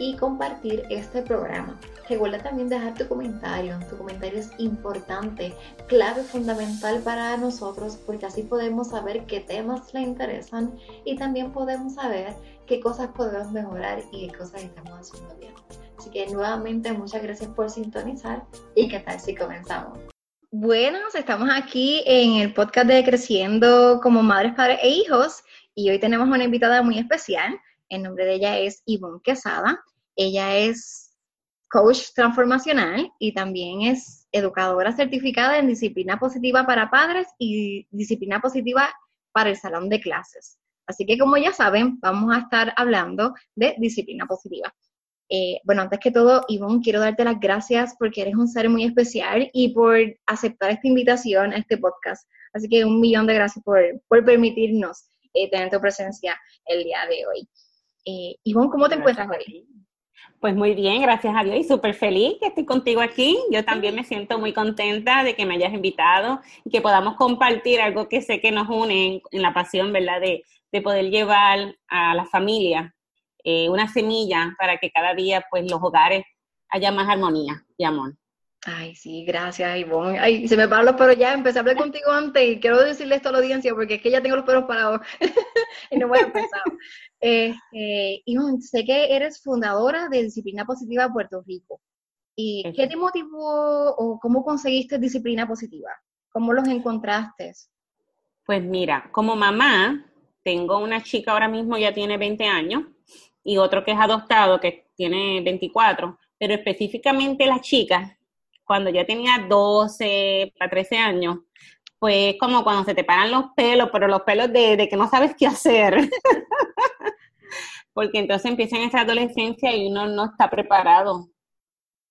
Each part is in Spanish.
y compartir este programa. Recuerda también dejar tu comentario. Tu comentario es importante, clave, fundamental para nosotros porque así podemos saber qué temas le interesan y también podemos saber qué cosas podemos mejorar y qué cosas estamos haciendo bien. Así que nuevamente muchas gracias por sintonizar y qué tal si comenzamos. Buenos, estamos aquí en el podcast de Creciendo como Madres, Padres e Hijos y hoy tenemos una invitada muy especial. El nombre de ella es Ivonne Quesada. Ella es coach transformacional y también es educadora certificada en disciplina positiva para padres y disciplina positiva para el salón de clases. Así que como ya saben, vamos a estar hablando de disciplina positiva. Eh, bueno, antes que todo, Ivonne, quiero darte las gracias porque eres un ser muy especial y por aceptar esta invitación a este podcast. Así que un millón de gracias por, permitirnos eh, tener tu presencia el día de hoy. Eh, Ivonne, ¿cómo te encuentras hoy? Pues muy bien, gracias a Dios y súper feliz que estoy contigo aquí. Yo también me siento muy contenta de que me hayas invitado y que podamos compartir algo que sé que nos une en, la pasión, ¿verdad? De, poder llevar a la familia eh, una semilla para que cada día, pues, los hogares haya más armonía y amor. Ay, sí, gracias, Ivonne. Ay, se me paran los pelos ya. Empecé a hablar contigo antes y quiero decirle esto a la audiencia porque es que ya tengo los pelos parados y no voy a empezar. Este, Ivonne, sé que eres fundadora de Disciplina Positiva Puerto Rico. ¿Y qué te motivó o cómo conseguiste disciplina positiva? ¿Cómo los encontraste? Pues mira, como mamá, tengo una chica ahora mismo, ya tiene 20 años, y otro que es adoptado, que tiene 24, pero específicamente la chica cuando ya tenía 12 a 13 años, pues como cuando se te paran los pelos, pero los pelos de, que no sabes qué hacer. Porque entonces empieza en esa adolescencia y uno no está preparado.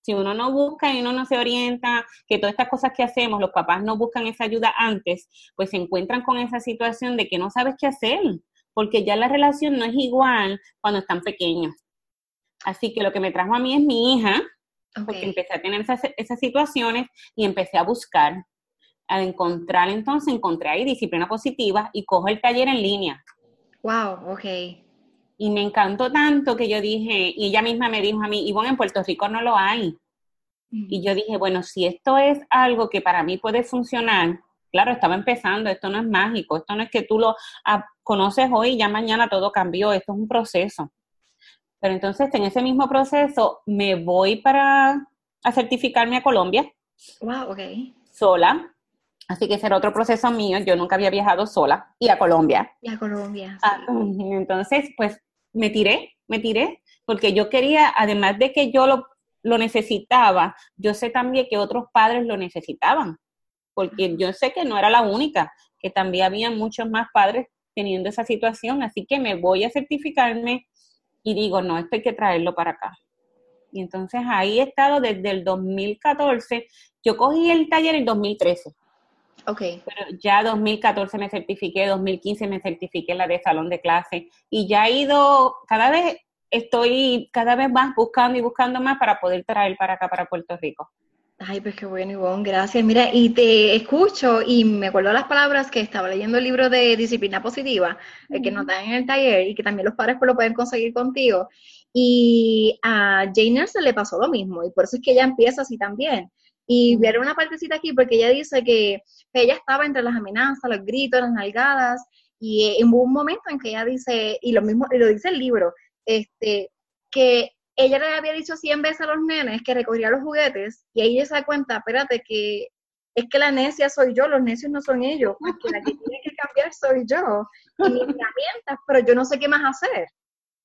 Si uno no busca y uno no se orienta, que todas estas cosas que hacemos, los papás no buscan esa ayuda antes, pues se encuentran con esa situación de que no sabes qué hacer, porque ya la relación no es igual cuando están pequeños. Así que lo que me trajo a mí es mi hija, porque empecé a tener esas, esas situaciones y empecé a buscar, a encontrar, entonces encontré ahí disciplina positiva y cojo el taller en línea. Wow, ok. Y me encantó tanto que yo dije, y ella misma me dijo a mí, y bueno, en Puerto Rico no lo hay. Y yo dije, bueno, si esto es algo que para mí puede funcionar, claro, estaba empezando, esto no es mágico, esto no es que tú lo ah, conoces hoy y ya mañana todo cambió, esto es un proceso. Pero entonces en ese mismo proceso me voy para a certificarme a Colombia. Wow, ok. Sola. Así que ese era otro proceso mío. Yo nunca había viajado sola y a Colombia. Y a Colombia. Ah, entonces, pues me tiré, me tiré, porque yo quería, además de que yo lo, lo necesitaba, yo sé también que otros padres lo necesitaban, porque yo sé que no era la única, que también había muchos más padres teniendo esa situación, así que me voy a certificarme y digo, no, esto hay que traerlo para acá. Y entonces ahí he estado desde el 2014. Yo cogí el taller en 2013. Ok. Pero ya 2014 me certifiqué, 2015 me certifiqué la de salón de clase y ya he ido, cada vez estoy cada vez más buscando y buscando más para poder traer para acá, para Puerto Rico. Ay, pues qué bueno, Ivonne, gracias. Mira, y te escucho y me acuerdo las palabras que estaba leyendo el libro de disciplina positiva, el que nos dan en el taller y que también los padres pues, lo pueden conseguir contigo. Y a Jane se le pasó lo mismo, y por eso es que ella empieza así también. Y vieron una partecita aquí porque ella dice que ella estaba entre las amenazas, los gritos, las nalgadas, y en un momento en que ella dice, y lo mismo, lo dice el libro, este, que ella le había dicho 100 veces a los nenes que recogería los juguetes, y ahí ella se da cuenta, espérate, que es que la necia soy yo, los necios no son ellos, porque la que tiene que cambiar soy yo, y mis herramientas, pero yo no sé qué más hacer.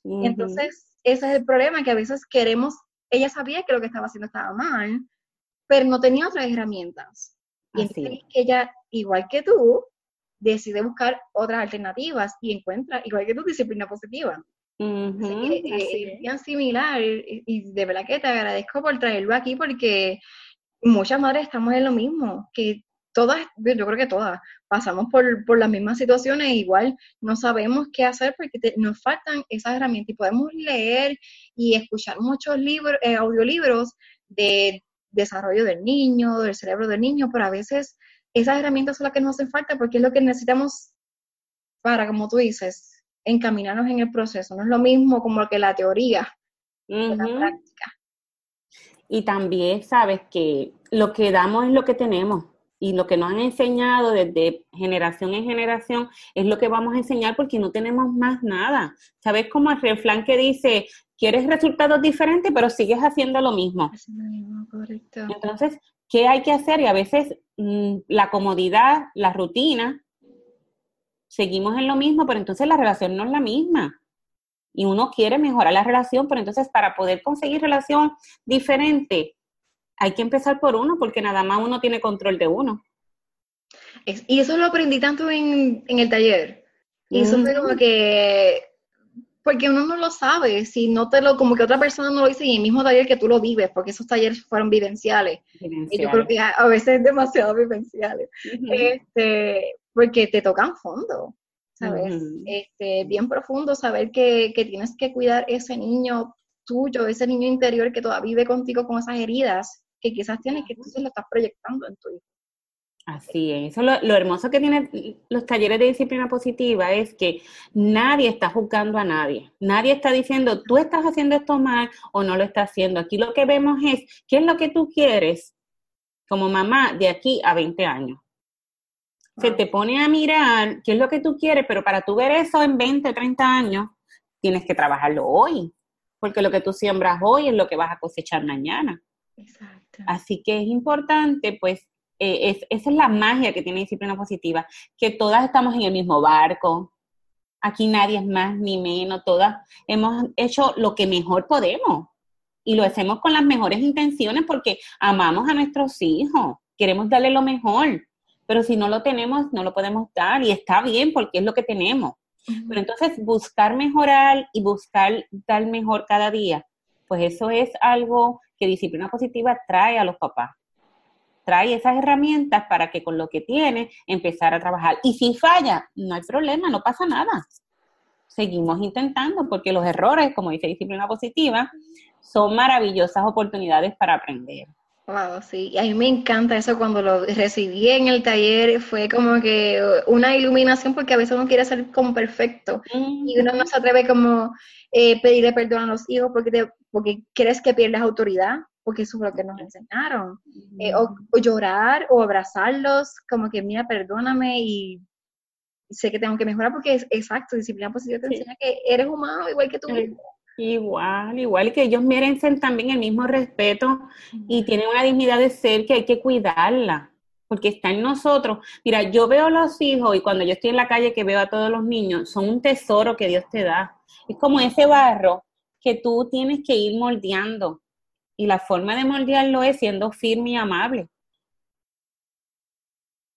Entonces, ese es el problema, que a veces queremos, ella sabía que lo que estaba haciendo estaba mal, pero no tenía otras herramientas. Y entonces que ella, igual que tú, decide buscar otras alternativas y encuentra, igual que tu disciplina positiva. es bien similar y, de verdad que te agradezco por traerlo aquí porque muchas madres estamos en lo mismo, que todas, yo creo que todas, pasamos por, por las mismas situaciones, igual no sabemos qué hacer porque nos faltan esas herramientas y podemos leer y escuchar muchos libros, eh, audiolibros de desarrollo del niño, del cerebro del niño, pero a veces esas herramientas son las que nos hacen falta porque es lo que necesitamos para, como tú dices, encaminarnos en el proceso. No es lo mismo como que la teoría, la práctica. Y también sabes que lo que damos es lo que tenemos y lo que nos han enseñado desde generación en generación es lo que vamos a enseñar porque no tenemos más nada. ¿Sabes como el refrán que dice, quieres resultados diferentes pero sigues haciendo lo mismo? Entonces, ¿qué hay que hacer? Y a veces mm, la comodidad, la rutina, seguimos en lo mismo, pero entonces la relación no es la misma. Y uno quiere mejorar la relación, pero entonces para poder conseguir relación diferente, hay que empezar por uno, porque nada más uno tiene control de uno. y eso lo aprendí tanto en, el taller. Y eso fue como que, porque uno no lo sabe, si no te lo, como que otra persona no lo dice en el mismo taller que tú lo vives, porque esos talleres fueron vivenciales. Y yo creo que a, veces es demasiado vivenciales. este, porque te tocan fondo, ¿sabes? este, bien profundo, saber que, que tienes que cuidar ese niño tuyo, ese niño interior que todavía vive contigo con esas heridas que quizás tienes que entonces lo estás proyectando en tu hijo. Así es. Eso lo, lo, hermoso que tienen los talleres de disciplina positiva es que nadie está juzgando a nadie. Nadie está diciendo, tú estás haciendo esto mal o no lo estás haciendo. Aquí lo que vemos es, ¿qué es lo que tú quieres como mamá de aquí a 20 años? Se te pone a mirar qué es lo que tú quieres, pero para tú ver eso en 20, 30 años, tienes que trabajarlo hoy, porque lo que tú siembras hoy es lo que vas a cosechar mañana. Exacto. Así que es importante, pues, eh, es, esa es la magia que tiene disciplina positiva, que todas estamos en el mismo barco, aquí nadie es más ni menos, todas hemos hecho lo que mejor podemos y lo hacemos con las mejores intenciones porque amamos a nuestros hijos, queremos darle lo mejor, pero si no lo tenemos, no lo podemos dar y está bien porque es lo que tenemos. Pero entonces buscar mejorar y buscar dar mejor cada día, pues eso es algo que disciplina positiva trae a los papás. Trae esas herramientas para que con lo que tiene empezar a trabajar. Y si falla, no hay problema, no pasa nada. Seguimos intentando porque los errores, como dice disciplina positiva, son maravillosas oportunidades para aprender. Wow, sí, y a mí me encanta eso cuando lo recibí en el taller, fue como que una iluminación porque a veces uno quiere ser como perfecto y uno no se atreve como eh, pedirle perdón a los hijos porque, te, porque crees que pierdes autoridad, porque eso es lo que nos enseñaron, eh, o, llorar o abrazarlos, como que mira, perdóname y sé que tengo que mejorar porque es exacto, disciplina positiva te enseña que eres humano igual que tú. Igual, igual que ellos merecen también el mismo respeto y tienen una dignidad de ser que hay que cuidarla, porque está en nosotros. Mira, yo veo a los hijos y cuando yo estoy en la calle que veo a todos los niños, son un tesoro que Dios te da. Es como ese barro que tú tienes que ir moldeando y la forma de moldearlo es siendo firme y amable.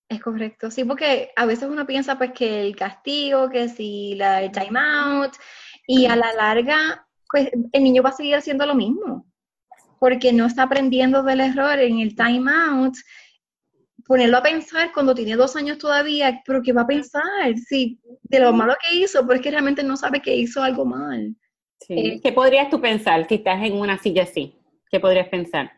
Es correcto, sí, porque a veces uno piensa pues que el castigo, que si la el time out, y a la larga pues el niño va a seguir haciendo lo mismo, porque no está aprendiendo del error en el time out. Ponerlo a pensar cuando tiene dos años todavía, pero ¿qué va a pensar? Si de lo malo que hizo, pero es que realmente no sabe que hizo algo mal. Eh, ¿Qué podrías tú pensar si estás en una silla así? ¿Qué podrías pensar?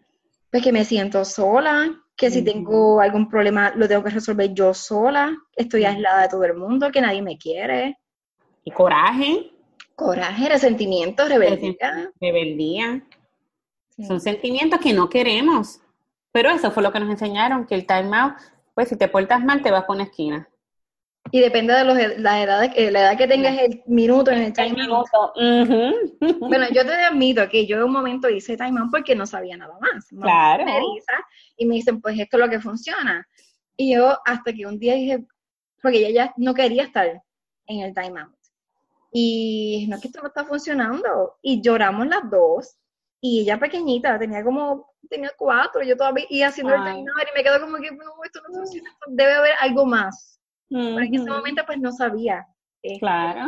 Pues que me siento sola, que si tengo algún problema lo tengo que resolver yo sola, estoy aislada de todo el mundo, que nadie me quiere. ¿Y coraje? Coraje, resentimiento, rebeldía. Rebeldía. Son sentimientos que no queremos. Pero eso fue lo que nos enseñaron, que el time out, pues si te portas mal, te vas por una esquina. Y depende de los, la, edad, la edad que tengas el minuto en el time out. Bueno, yo te admito que yo en un momento hice time out porque no sabía nada más. Claro. y me dicen, pues esto es lo que funciona. Y yo hasta que un día dije, porque ella ya no quería estar en el time out. Y no es que esto no está funcionando. Y lloramos las dos. Y ella pequeñita, tenía como, tenía cuatro, yo todavía iba haciendo el time out y me quedo como que, no, esto no funciona, debe haber algo más en ese momento pues no sabía. Este, claro.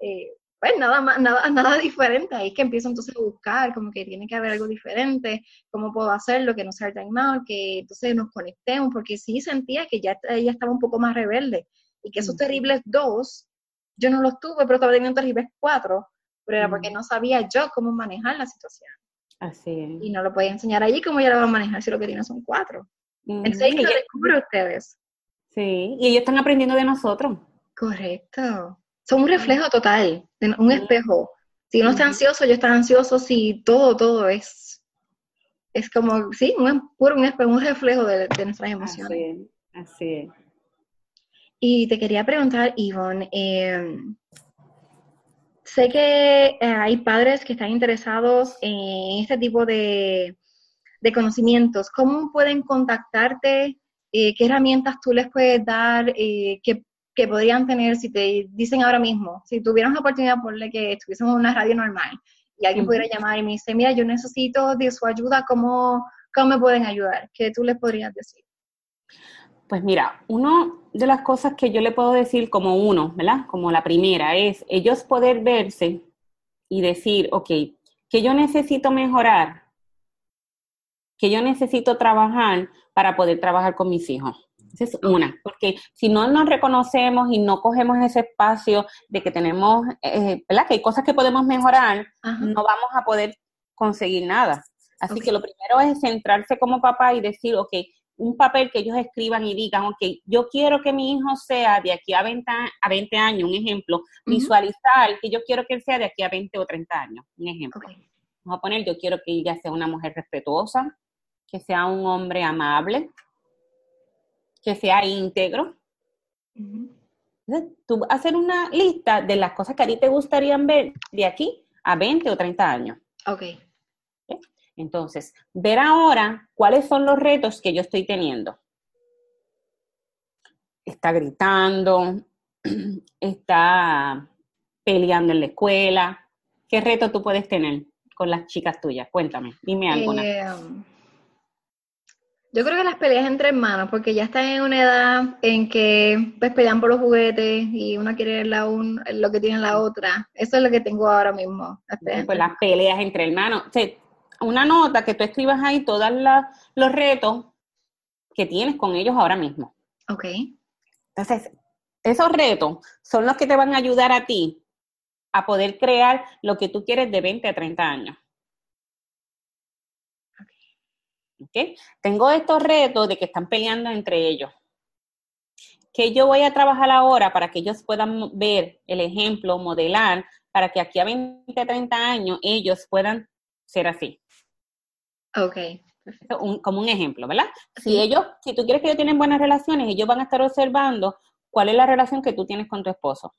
Eh, pues nada más, nada, nada diferente. Ahí es que empiezo entonces a buscar, como que tiene que haber algo diferente, cómo puedo hacerlo, que no sea time out, que entonces nos conectemos, porque sí sentía que ya ella estaba un poco más rebelde y que esos terribles dos, yo no los tuve, pero estaba teniendo terribles cuatro, pero era porque no sabía yo cómo manejar la situación. Así es. Y no lo podía enseñar allí cómo ya lo va a manejar si lo que tiene son cuatro. Entonces, lo descubro ustedes. Sí, y ellos están aprendiendo de nosotros. Correcto. Son un reflejo total, un espejo. Si uno está ansioso, yo estoy ansioso, si todo, todo es, es como, sí, un, puro un, espejo, un reflejo de, nuestras emociones. Así es, Y te quería preguntar, Ivonne, em, sé que eh, hay padres que están interesados en este tipo de, de conocimientos. ¿Cómo pueden contactarte? Eh, qué herramientas tú les puedes dar eh, que, podrían tener si te dicen ahora mismo, si tuvieran la oportunidad, por que estuviésemos en una radio normal y alguien pudiera llamar y me dice, mira, yo necesito de su ayuda, ¿cómo, ¿cómo me pueden ayudar? ¿Qué tú les podrías decir? Pues mira, una de las cosas que yo le puedo decir como uno, ¿verdad? Como la primera, es ellos poder verse y decir, ok, que yo necesito mejorar, que yo necesito trabajar para poder trabajar con mis hijos. Esa es una, porque si no nos reconocemos y no cogemos ese espacio de que tenemos, eh, ¿verdad? Que hay cosas que podemos mejorar, no vamos a poder conseguir nada. Así que lo primero es centrarse como papá y decir, ok, un papel que ellos escriban y digan, ok, yo quiero que mi hijo sea de aquí a 20, a 20 años, un ejemplo, visualizar que yo quiero que él sea de aquí a 20 o 30 años, un ejemplo. Vamos a poner, yo quiero que ella sea una mujer respetuosa, que sea un hombre amable, que sea íntegro. tú hacer una lista de las cosas que a ti te gustarían ver de aquí a 20 o 30 años. Ok. Entonces, ver ahora cuáles son los retos que yo estoy teniendo. Está gritando, está peleando en la escuela. ¿Qué reto tú puedes tener con las chicas tuyas? Cuéntame, dime alguna. Eh, um, yo creo que las peleas entre hermanos, porque ya están en una edad en que pues pelean por los juguetes y una quiere la un, lo que tiene la otra. Eso es lo que tengo ahora mismo. pues las peleas entre hermanos. una nota que tú escribas ahí todos los retos que tienes con ellos ahora mismo. Ok. Entonces, esos retos son los que te van a ayudar a ti a poder crear lo que tú quieres de 20 a 30 años. Tengo estos retos de que están peleando entre ellos. Que yo voy a trabajar ahora para que ellos puedan ver el ejemplo, modelar, para que aquí a 20, 30 años ellos puedan ser así. Ok. como un ejemplo, ¿verdad? Si ellos, si tú quieres que ellos tienen buenas relaciones, ellos van a estar observando cuál es la relación que tú tienes con tu esposo.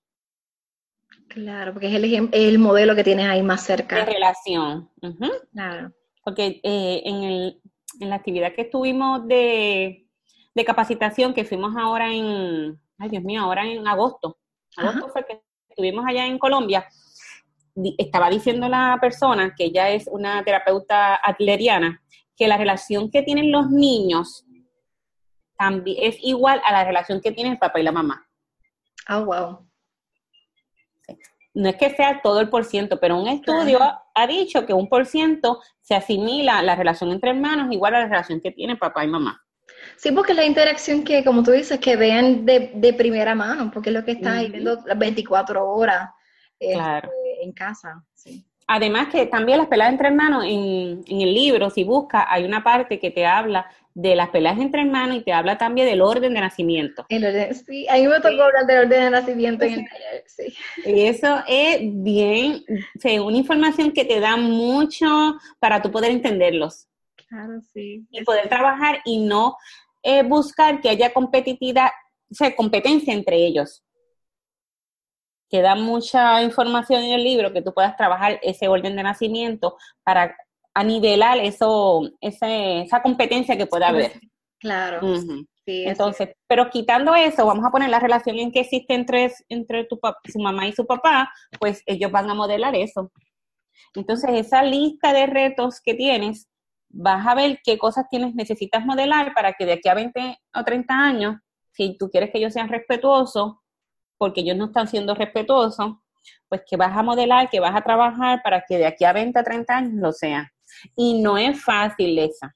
Claro, porque es el, el modelo que tienes ahí más cerca. De relación. Claro. Porque eh, en el, en la actividad que estuvimos de, capacitación, que fuimos ahora en, ay Dios mío, ahora en agosto. Agosto fue que estuvimos allá en Colombia. Estaba diciendo la persona, que ella es una terapeuta atleriana, que la relación que tienen los niños también es igual a la relación que tiene el papá y la mamá. Ah, wow no es que sea todo el por ciento, pero un estudio ha dicho que un por ciento se asimila la relación entre hermanos igual a la relación que tiene papá y mamá. Sí, porque la interacción que, como tú dices, que vean de, primera mano, porque es lo que está viendo las 24 horas este, en casa. Además que también las peleas entre hermanos, en, en el libro, si buscas, hay una parte que te habla de las peleas entre hermanos y te habla también del orden de nacimiento. El orden, sí, a mí me tocó hablar del orden de nacimiento en el taller, sí. Y eso es bien, o una información que te da mucho para tú poder entenderlos. Claro, sí. Y poder trabajar y no eh, buscar que haya competitividad, o sea, competencia entre ellos. Que da mucha información en el libro que tú puedas trabajar ese orden de nacimiento para nivelar eso, esa competencia que pueda haber. Claro. sí, Entonces, pero quitando eso, vamos a poner la relación en que existe entre, entre tu, su mamá y su papá, pues ellos van a modelar eso. Entonces, esa lista de retos que tienes, vas a ver qué cosas tienes, necesitas modelar para que de aquí a 20 o 30 años, si tú quieres que ellos sean respetuosos, porque ellos no están siendo respetuosos, pues que vas a modelar, que vas a trabajar para que de aquí a 20 o 30 años lo sean. Y no es fácil esa.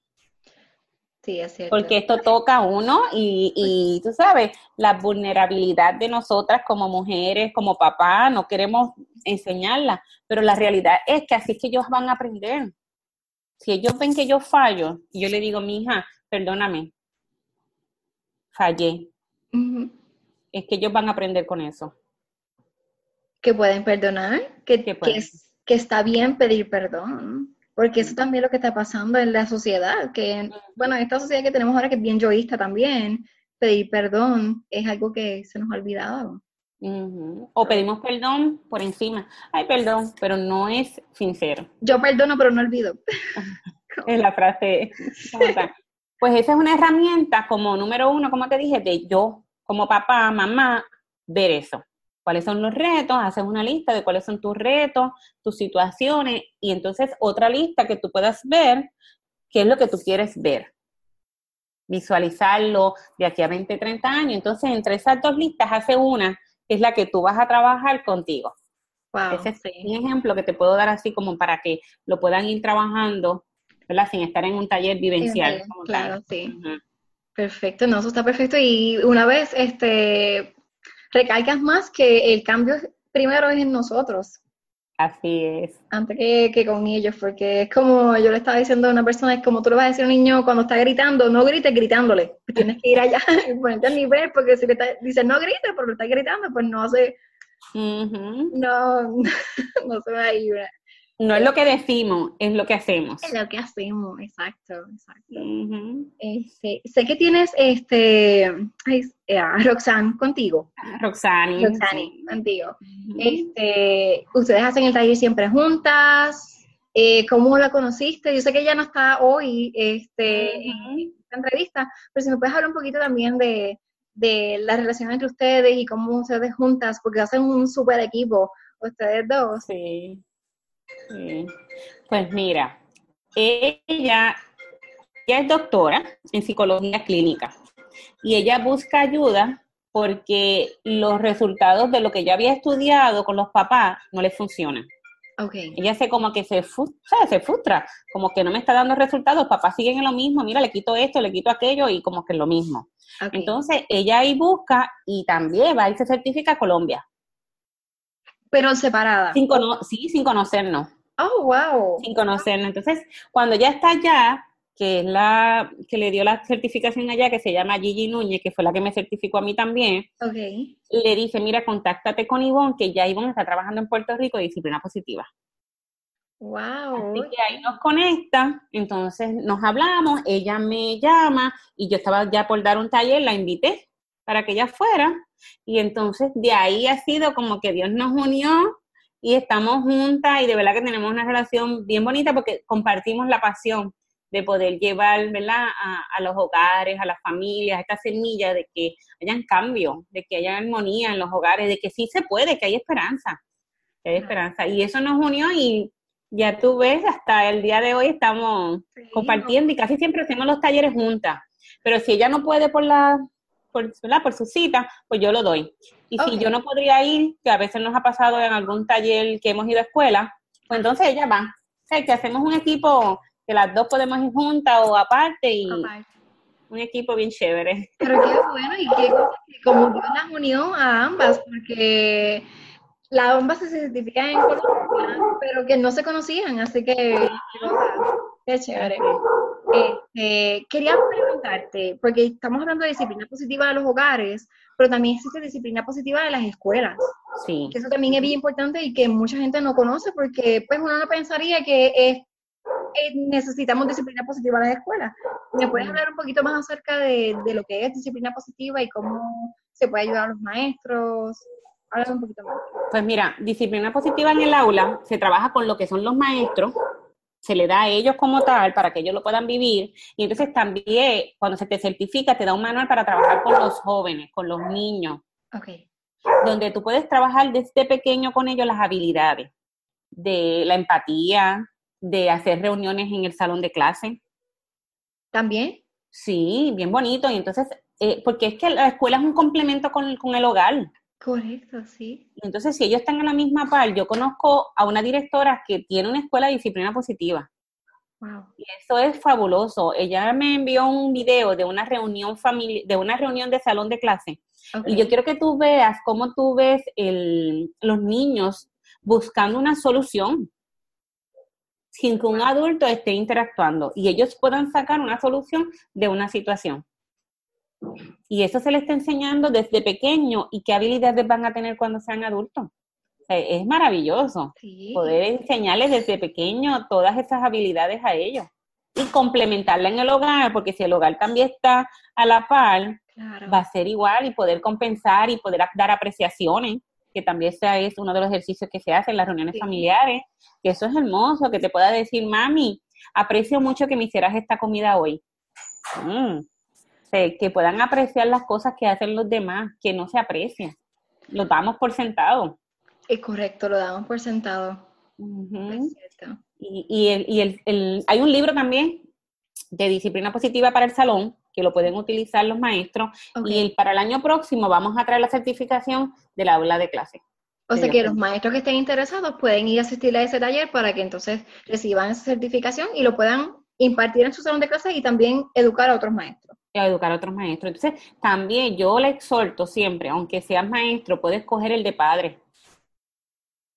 Sí, es cierto. Porque esto toca a uno y, y tú sabes, la vulnerabilidad de nosotras como mujeres, como papá, no queremos enseñarla, pero la realidad es que así es que ellos van a aprender. Si ellos ven que yo fallo, yo le digo, mi hija, perdóname, fallé. Es que ellos van a aprender con eso. Que pueden perdonar, que, que, que está bien pedir perdón. Porque eso también es lo que está pasando en la sociedad, que, bueno, en esta sociedad que tenemos ahora que es bien yoísta también, pedir perdón es algo que se nos ha olvidado. O pedimos perdón por encima. Ay, perdón, pero no es sincero. Yo perdono, pero no olvido. es la frase. pues esa es una herramienta como número uno, como te dije, de yo, como papá, mamá, ver eso cuáles son los retos, haces una lista de cuáles son tus retos, tus situaciones y entonces otra lista que tú puedas ver qué es lo que tú quieres ver. Visualizarlo de aquí a 20, 30 años. Entonces, entre esas dos listas, hace una que es la que tú vas a trabajar contigo. Ese es un ejemplo que te puedo dar así como para que lo puedan ir trabajando, ¿verdad? Sin estar en un taller vivencial. claro, sí. Perfecto, no, eso está perfecto. Y una vez, este, recalcas más que el cambio primero es en nosotros. Así es. Antes que, con ellos, porque es como yo le estaba diciendo a una persona, es como tú le vas a decir a un niño cuando está gritando, no grites gritándole. Tienes que ir allá y ponerte al nivel, porque si le dices no grites, pero le estás gritando, pues no hace, no, no se va a ir. No es lo que decimos, es lo que hacemos. Es lo que hacemos, exacto, exacto. Este, sé que tienes este eh, Roxanne contigo. Roxanne. Roxanne, contigo. Este, ustedes hacen el taller siempre juntas. Eh, ¿Cómo la conociste? Yo sé que ella no está hoy este, en esta entrevista, pero si me puedes hablar un poquito también de, de la relación entre ustedes y cómo ustedes juntas, porque hacen un súper equipo, ustedes dos. Sí. Pues mira, ella, es doctora en psicología clínica y ella busca ayuda porque los resultados de lo que ella había estudiado con los papás no le funcionan. Okay. Ella se como que se, se frustra, como que no me está dando resultados, papás siguen en lo mismo, mira, le quito esto, le quito aquello y como que es lo mismo. Entonces, ella ahí busca y también va y se certifica a Colombia. Pero separada. Sin sí, sin conocernos. Oh, wow. Sin conocernos. Entonces, cuando ya está allá, que es la que le dio la certificación allá, que se llama Gigi Núñez, que fue la que me certificó a mí también, okay. le dice, mira, contáctate con Ivonne, que ya Ivonne está trabajando en Puerto Rico de disciplina positiva. Wow. Así que ahí nos conecta, entonces nos hablamos, ella me llama y yo estaba ya por dar un taller, la invité para que ella fuera y entonces de ahí ha sido como que Dios nos unió y estamos juntas y de verdad que tenemos una relación bien bonita porque compartimos la pasión de poder llevar ¿verdad? A, los hogares, a las familias, esta semilla de que hayan cambio, de que haya armonía en los hogares, de que sí se puede, que hay esperanza, que hay esperanza. Y eso nos unió y ya tú ves, hasta el día de hoy estamos compartiendo y casi siempre hacemos los talleres juntas. Pero si ella no puede por la por, por su cita, pues yo lo doy. Y si yo no podría ir, que a veces nos ha pasado en algún taller que hemos ido a escuela, pues entonces ella va. O sea, que hacemos un equipo que las dos podemos ir juntas o aparte y un equipo bien chévere. Pero qué bueno y qué como Dios las unió a ambas, porque la bomba se certifica en Colombia, pero que no se conocían, así que qué chévere. Este, quería preguntarte, porque estamos hablando de disciplina positiva de los hogares, pero también existe disciplina positiva de las escuelas. Sí. Que eso también es bien importante y que mucha gente no conoce porque pues uno no pensaría que es, necesitamos disciplina positiva en las escuelas. ¿Me puedes hablar un poquito más acerca de, de, lo que es disciplina positiva y cómo se puede ayudar a los maestros? Háblame un poquito más. Pues mira, disciplina positiva en el aula se trabaja con lo que son los maestros, se le da a ellos como tal para que ellos lo puedan vivir. Y entonces también cuando se te certifica te da un manual para trabajar con los jóvenes, con los niños. Okay. Donde tú puedes trabajar desde pequeño con ellos las habilidades de la empatía, de hacer reuniones en el salón de clase. ¿También? Sí, bien bonito. Y entonces, eh, porque es que la escuela es un complemento con, con el hogar. Correcto, sí. Entonces, si ellos están en la misma par, yo conozco a una directora que tiene una escuela de disciplina positiva. Wow. Y eso es fabuloso. Ella me envió un video de una reunión de una reunión de salón de clase. Okay. Y yo quiero que tú veas cómo tú ves el, los niños buscando una solución sin que un adulto esté interactuando y ellos puedan sacar una solución de una situación. Y eso se les está enseñando desde pequeño y qué habilidades van a tener cuando sean adultos. O sea, es maravilloso Sí. poder enseñarles desde pequeño todas esas habilidades a ellos y complementarla en el hogar, porque si el hogar también está a la par, Claro. va a ser igual y poder compensar y poder dar apreciaciones, que también sea es uno de los ejercicios que se hacen en las reuniones Sí. familiares, que eso es hermoso, que te pueda decir, mami, aprecio mucho que me hicieras esta comida hoy. Mm. Que puedan apreciar las cosas que hacen los demás, que no se aprecian. Lo damos por sentado. Es correcto, lo damos por sentado. Ujú. Es cierto. Y, y, el, y el, el- hay un libro también de disciplina positiva para el salón, que lo pueden utilizar los maestros, y el, para el año próximo vamos a traer la certificación del aula de clase. O sea que ok. los maestros que estén interesados pueden ir a asistir a ese taller para que entonces reciban esa certificación y lo puedan impartir en su salón de clases y también educar a otros maestros. A educar a otros maestros. Entonces, también yo le exhorto siempre, aunque seas maestro, puedes coger el de padre.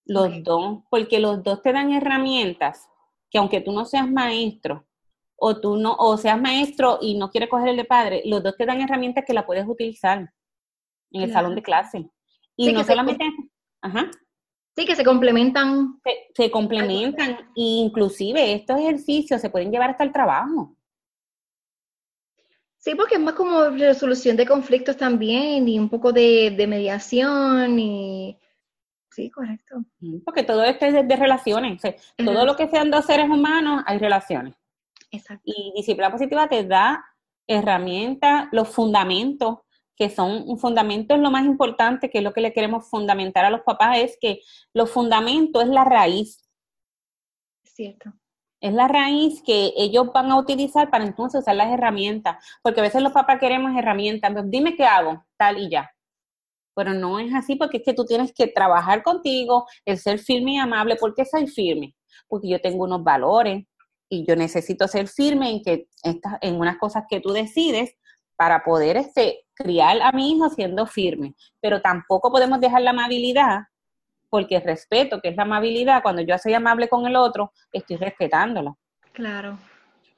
Los dos, porque los dos te dan herramientas que aunque tú no seas maestro, o tú no, o seas maestro y no quieres coger el de padre, los dos te dan herramientas que la puedes utilizar en el Claro. salón de clase. Y Sí, no se- solamente, ajá, Sí, que se complementan. se, se complementan, e inclusive estos ejercicios se pueden llevar hasta el trabajo. Sí, porque es más como resolución de conflictos también y un poco de, de mediación y... Sí, correcto. Porque todo esto es de, de relaciones. o sea, todo lo que sean dos seres humanos, hay relaciones. Exacto. Y disciplina positiva te da herramientas, los fundamentos, que son un fundamento es lo más importante, que es lo que le queremos fundamentar a los papás, es que los fundamentos es la raíz, cierto. Es la raíz que ellos van a utilizar para entonces usar las herramientas, porque a veces los papás queremos herramientas, entonces dime qué hago, tal y ya. Pero no es así porque es que tú tienes que trabajar contigo, el ser firme y amable. ¿Por qué soy firme? Porque yo tengo unos valores y yo necesito ser firme en que estas, en unas cosas que tú decides para poder este, criar a mi hijo siendo firme. Pero tampoco podemos dejar la amabilidad, porque respeto, que es la amabilidad, cuando yo soy amable con el otro, estoy respetándolo. Claro.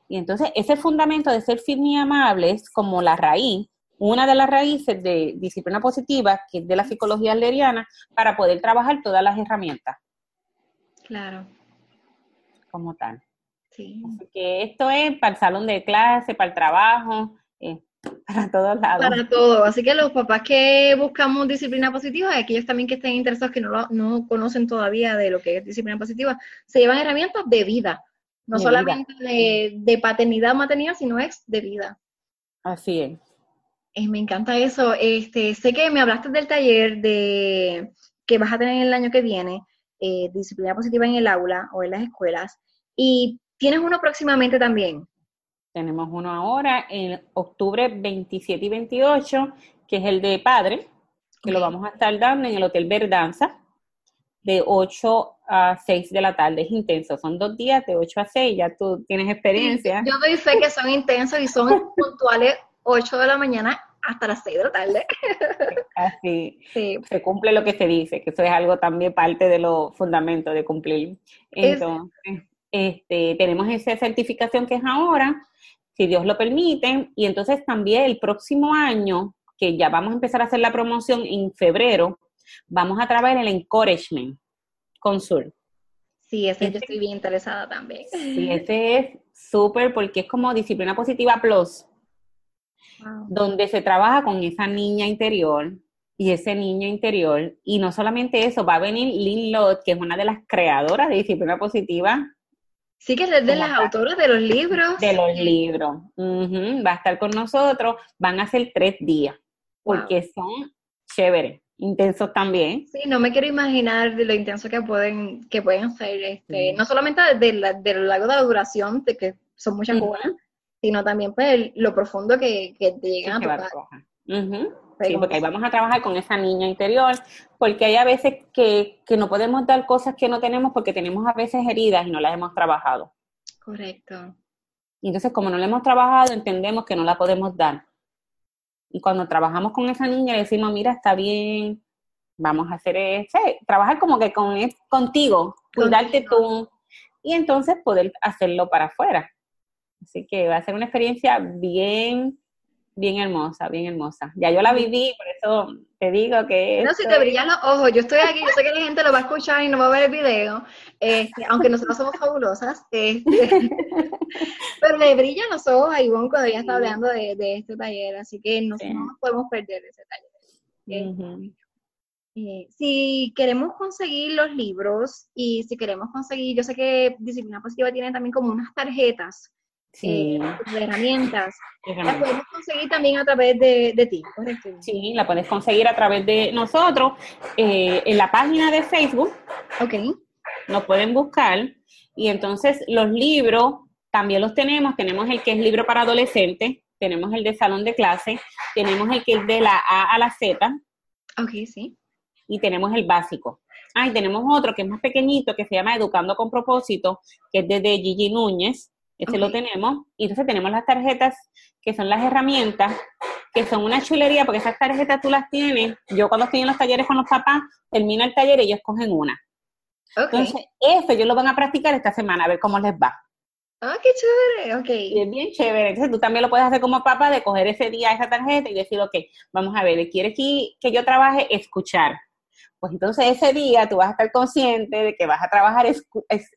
Y entonces ese fundamento de ser firme y amable es como la raíz, una de las raíces de disciplina positiva, que es de la psicología adleriana, para poder trabajar todas las herramientas Claro. como tal. Sí. Así que esto es para el salón de clase, para el trabajo, eh, para todos lados. Para todo. Así que los papás que buscamos disciplina positiva aquellos también que estén interesados que no, lo- no conocen todavía de lo que es disciplina positiva, se llevan herramientas de vida. No De solamente de, de paternidad o maternidad, sino es de vida. Así es. Eh, me encanta eso. Este, sé que me hablaste del taller de que vas a tener el año que viene, eh, disciplina positiva en el aula o en las escuelas, y tienes uno próximamente también. Tenemos uno ahora en octubre 27 y 28, que es el de padre, que lo vamos a estar dando en el Hotel Verdanza, de 8 a 6 de la tarde. Es intenso, son dos días de 8 a 6, ya tú tienes experiencia. Yo doy fe que son intensos y son puntuales 8 de la mañana hasta las 6 de la tarde. Así se cumple lo que se dice, que eso es algo también parte de los fundamentos de cumplir. Entonces, este, tenemos esa certificación que es ahora, si Dios lo permite, y entonces también el próximo año, que ya vamos a empezar a hacer la promoción en febrero, vamos a trabajar el encouragement con Sur. Sí, ese yo estoy bien interesada también. Sí, ese es súper porque es como disciplina positiva plus, donde se trabaja con esa niña interior y ese niño interior. Y no solamente eso, va a venir Lynn Lott, que es una de las creadoras de disciplina positiva. Sí, que es de las autoras de los libros. De los libros. Va a estar con nosotros, van a ser tres días, porque son chéveres intensos también. Sí, no me quiero imaginar de lo intenso que pueden, que pueden ser, este, no solamente de, la, de lo largo de la duración, de que son muchas cosas, sino también pues lo profundo que, que te llegan a tocar. Sí, porque ahí vamos a trabajar con esa niña interior, porque hay a veces que, que no podemos dar cosas que no tenemos porque tenemos a veces heridas y no las hemos trabajado. Correcto. Entonces, como no la hemos trabajado, entendemos que no la podemos dar. Y cuando trabajamos con esa niña, le decimos, mira, está bien, vamos a hacer eso, trabajar como que con contigo, cuidarte tú, y entonces poder hacerlo para afuera. Así que va a ser una experiencia bien, bien hermosa, bien hermosa. Ya yo la viví, por eso te digo que... No, si te brillan los ojos, yo estoy aquí, yo sé que la gente lo va a escuchar y no va a ver el video, este, aunque nosotros somos fabulosas, este, pero le brillan los ojos a Ivonne cuando ella está hablando de, este taller, así que no, nos podemos perder ese taller. Eh, si queremos conseguir los libros y si queremos conseguir, yo sé que Disciplina Positiva tiene también como unas tarjetas sí. Eh, de herramientas. La podemos conseguir también a través de, ti, ¿correcto? Sí, la puedes conseguir a través de nosotros eh, en la página de Facebook. Ok. Nos pueden buscar y entonces los libros también los tenemos. Tenemos el que es libro para adolescentes, tenemos el de salón de clase, tenemos el que es de la A a la Z. Ok, sí. Y tenemos el básico. Ah, y tenemos otro que es más pequeñito, que se llama Educando con Propósito, que es de Gigi Núñez. Este lo tenemos. Y entonces tenemos las tarjetas, que son las herramientas, que son una chulería, porque esas tarjetas tú las tienes. Yo cuando estoy en los talleres con los papás, termino el taller y ellos cogen una. Entonces, eso ellos lo van a practicar esta semana, a ver cómo les va. Ah, qué chévere, ok. Y es bien chévere. Entonces tú también lo puedes hacer como papá, de coger ese día esa tarjeta y decir, ok, vamos a ver, ¿quieres que, que yo trabaje? Escuchar. Pues entonces ese día tú vas a estar consciente de que vas a trabajar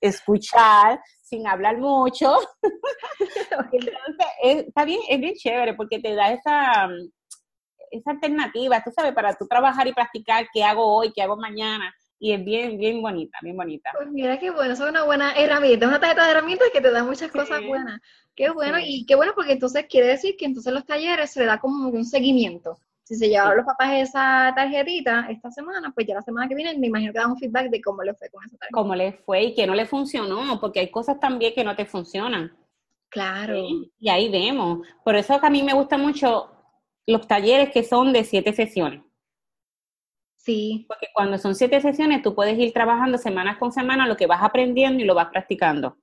escuchar sin hablar mucho. entonces está bien, es bien chévere porque te da esa, esa alternativa, tú sabes, para tú trabajar y practicar qué hago hoy, qué hago mañana y es bien, bien bonita, bien bonita. Pues mira qué bueno, es una buena herramienta, una tarjeta de herramientas que te da muchas cosas buenas. Qué bueno, y qué bueno porque entonces quiere decir que entonces los talleres se le da como un seguimiento. Si se llevaron los papás esa tarjetita esta semana, pues ya la semana que viene me imagino que dan un feedback de cómo les fue con esa tarjeta. Cómo les fue y que no les funcionó, porque hay cosas también que no te funcionan. Claro. Y ahí vemos. Por eso que a mí me gustan mucho los talleres que son de siete sesiones. Sí. Porque cuando son siete sesiones, tú puedes ir trabajando semanas con semana lo que vas aprendiendo y lo vas practicando.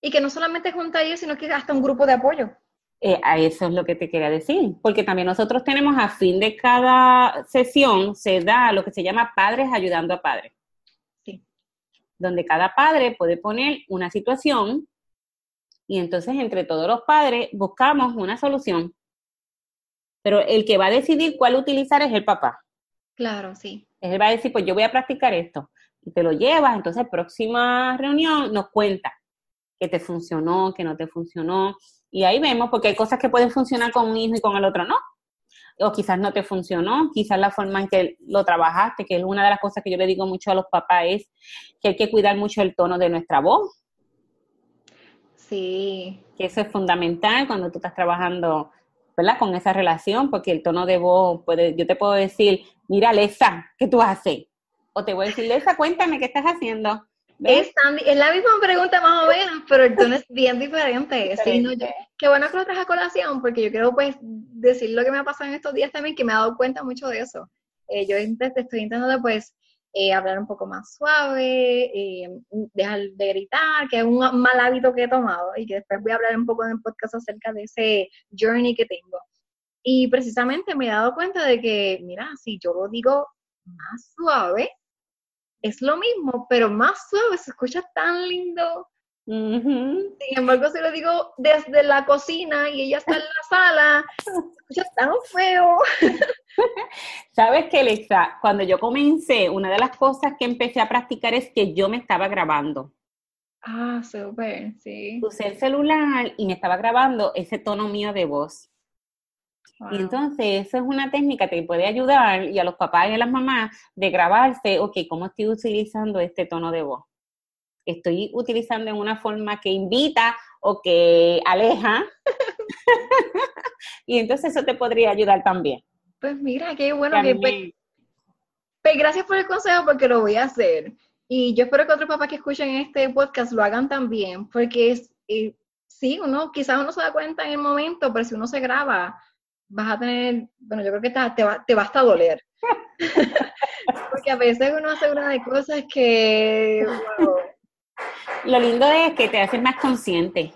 Y que no solamente es un taller, sino que hasta un grupo de apoyo. Eh, a eso es lo que te quería decir, porque también nosotros tenemos a fin de cada sesión, se da lo que se llama padres ayudando a padres. Sí. Donde cada padre puede poner una situación y entonces entre todos los padres buscamos una solución. Pero el que va a decidir cuál utilizar es el papá. Claro, sí. Él va a decir, pues yo voy a practicar esto. Y te lo llevas, entonces próxima reunión nos cuenta que te funcionó, que no te funcionó. Y ahí vemos, porque hay cosas que pueden funcionar con un hijo y con el otro no. O quizás no te funcionó, quizás la forma en que lo trabajaste, que es una de las cosas que yo le digo mucho a los papás, es que hay que cuidar mucho el tono de nuestra voz. Sí. Que eso es fundamental cuando tú estás trabajando ¿verdad? Con esa relación, porque el tono de voz puede, yo te puedo decir, mira, Lesa, ¿qué tú haces? O te voy a decir, Lesa, cuéntame, ¿qué estás haciendo? Es, es, la misma pregunta más o menos, pero el tono es bien diferente. qué bueno que lo traes a colación, porque yo quiero pues decir lo que me ha pasado en estos días también, que me he dado cuenta mucho de eso. Eh, yo estoy intentando pues eh, hablar un poco más suave, eh, dejar de gritar, que es un mal hábito que he tomado y que después voy a hablar un poco en el podcast acerca de ese journey que tengo. Y precisamente me he dado cuenta de que, mira, si yo lo digo más suave, es lo mismo, pero más suave, se escucha tan lindo. Sin embargo, si lo digo desde la cocina y ella está en la sala, se escucha tan feo. Sabes que, Alexa, cuando yo comencé, una de las cosas que empecé a practicar es que yo me estaba grabando. Ah, súper, sí. Usé el celular y me estaba grabando ese tono mío de voz. Y entonces, eso es una técnica que puede ayudar y a los papás y a las mamás de grabarse, ok, ¿cómo estoy utilizando este tono de voz? Estoy utilizando en una forma que invita o que aleja. y entonces eso te podría ayudar también. Pues mira, qué bueno que... Pues, pues, gracias por el consejo porque lo voy a hacer. Y yo espero que otros papás que escuchen este podcast lo hagan también, porque es, eh, sí, uno, quizás uno se da cuenta en el momento, pero si uno se graba, vas a tener, bueno, yo creo que te, te, va, te hasta doler. Porque a veces uno hace una de cosas que... Lo lindo es que te haces más consciente.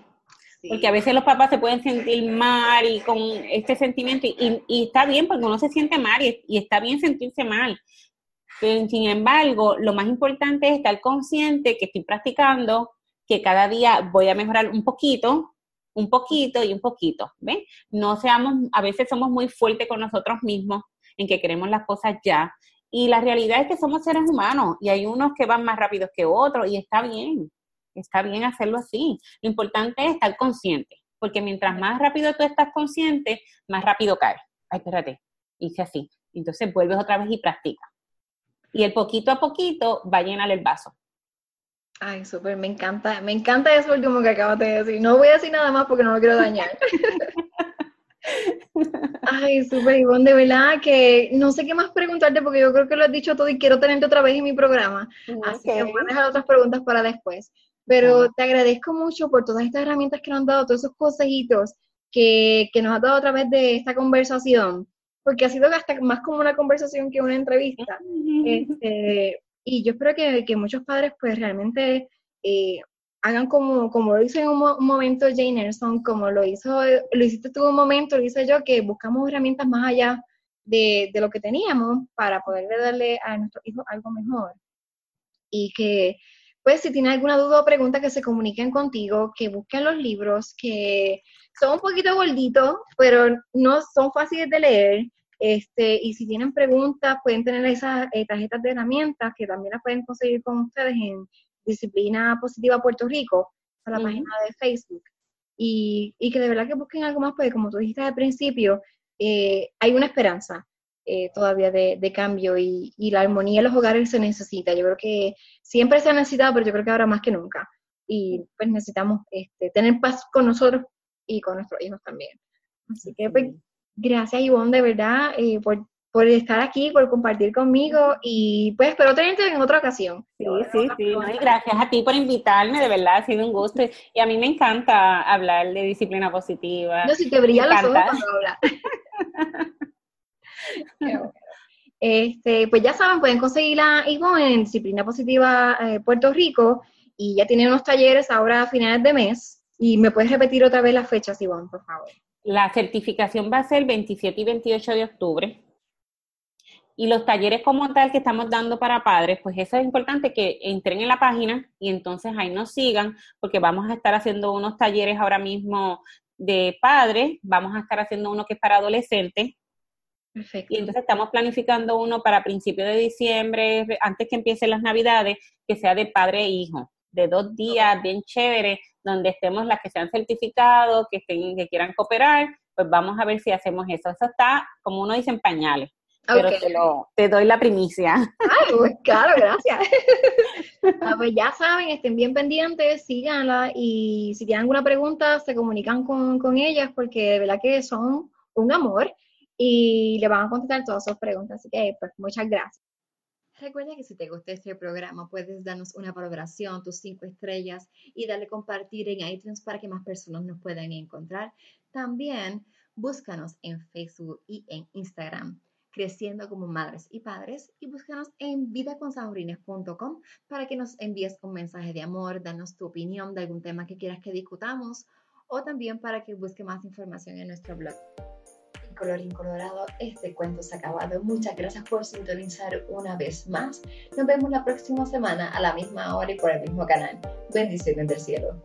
Porque a veces los papás se pueden sentir mal y con este sentimiento, y, y está bien porque uno se siente mal y, y, está bien sentirse mal. Pero, sin embargo, lo más importante es estar consciente que estoy practicando, que cada día voy a mejorar un poquito, un poquito y un poquito, ¿ves? No seamos, a veces somos muy fuertes con nosotros mismos en que queremos las cosas ya. Y la realidad es que somos seres humanos y hay unos que van más rápidos que otros y está bien, está bien hacerlo así. Lo importante es estar consciente, porque mientras más rápido tú estás consciente, más rápido caes. Ay, espérate, hice así. Entonces vuelves otra vez y practicas. Y el poquito a poquito va a llenar el vaso. Ay, súper, me encanta, me encanta eso último que acabas de decir. No voy a decir nada más porque no lo quiero dañar. Ay, súper, Ivonne, de verdad que no sé qué más preguntarte porque yo creo que lo has dicho todo y quiero tenerte otra vez en mi programa. Así que voy a dejar otras preguntas para después. Pero te agradezco mucho por todas estas herramientas que nos han dado, todos esos consejitos que, que nos has dado a través de esta conversación, porque ha sido hasta más como una conversación que una entrevista. Este, y yo espero que, muchos padres pues realmente eh, hagan como, como lo hizo en un, momento Jane Erson, como lo hizo, lo hiciste tú un momento, lo hice yo, que buscamos herramientas más allá de, lo que teníamos para poder darle a nuestros hijos algo mejor. Y que, pues, si tienen alguna duda o pregunta, que se comuniquen contigo, que busquen los libros, que son un poquito gorditos, pero no son fáciles de leer, este, y si tienen preguntas, pueden tener esas eh, tarjetas de herramientas que también las pueden conseguir con ustedes en Disciplina Positiva Puerto Rico, a la página de Facebook. Y, y, que de verdad que busquen algo más, porque como tú dijiste al principio, eh, hay una esperanza eh, todavía de, de cambio y, y, la armonía en los hogares se necesita. Yo creo que siempre se ha necesitado, pero yo creo que ahora más que nunca. Y pues necesitamos este, tener paz con nosotros y con nuestros hijos también. Así que pues, Gracias, Ivonne, de verdad, eh, por, estar aquí, por compartir conmigo y pues espero tenerte en otra ocasión. Sí, sí, sí. y gracias a ti por invitarme, de verdad, ha sido un gusto. Y a mí me encanta hablar de disciplina positiva. No, si te brilla los ojos cuando hablas. este, pues ya saben, pueden conseguir a Ivonne en Disciplina Positiva eh, Puerto Rico y ya tiene unos talleres ahora a finales de mes. Y me puedes repetir otra vez las fechas, Ivonne, por favor. La certificación va a ser el 27 y 28 de octubre. Y los talleres como tal que estamos dando para padres, pues eso es importante que entren en la página y entonces ahí nos sigan, porque vamos a estar haciendo unos talleres ahora mismo de padres, vamos a estar haciendo uno que es para adolescentes. Perfecto. Y entonces estamos planificando uno para principios de diciembre, antes que empiecen las navidades, que sea de padre e hijo, de dos días, bien chévere, donde estemos las que se han certificado, que, estén, que quieran cooperar, pues vamos a ver si hacemos eso. Eso está, como uno dice, en pañales. Pero te, lo, te doy la primicia. Ay, pues claro, gracias. Ah, pues ya saben, estén bien pendientes, síganla y si tienen alguna pregunta, se comunican con, con ellas porque de verdad que son un amor y le van a contestar todas sus preguntas. Así que, pues, muchas gracias. Recuerda que si te gusta este programa, puedes darnos una valoración, tus cinco estrellas y darle compartir en iTunes para que más personas nos puedan encontrar. También búscanos en Facebook y en Instagram, creciendo como madres y padres, y búscanos en vidaconsaurines.com para que nos envíes un mensaje de amor, danos tu opinión de algún tema que quieras que discutamos o también para que busque más información en nuestro blog colorín colorado, este cuento se ha acabado. Muchas gracias por sintonizar una vez más. Nos vemos la próxima semana a la misma hora y por el mismo canal. Bendiciones del cielo.